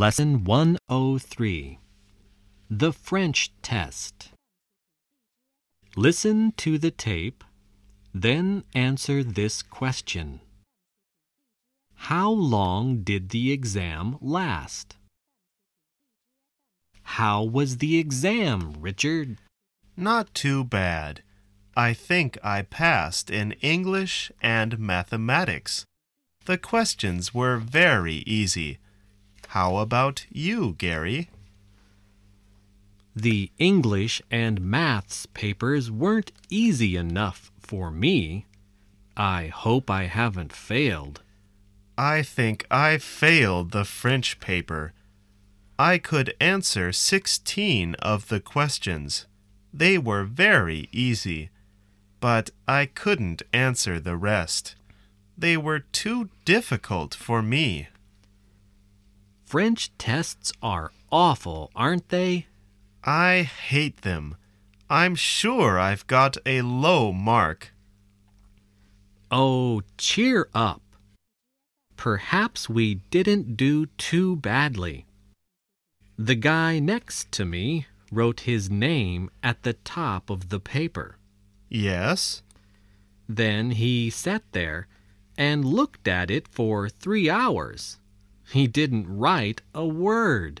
Lesson 103 The French Test. Listen to the tape, then answer this question How long did the exam last? How was the exam, Richard? Not too bad. I think I passed in English and mathematics. The questions were very easy. How about you, Gary? The English and maths papers weren't easy enough for me. I hope I haven't failed. I think I failed the French paper. I could answer 16 of the questions. They were very easy, but I couldn't answer the rest. They were too difficult for me. French tests are awful, aren't they? I hate them. I'm sure I've got a low mark. Oh, cheer up. Perhaps we didn't do too badly. The guy next to me wrote his name at the top of the paper. Yes? Then he sat there and looked at it for three hours. He didn't write a word.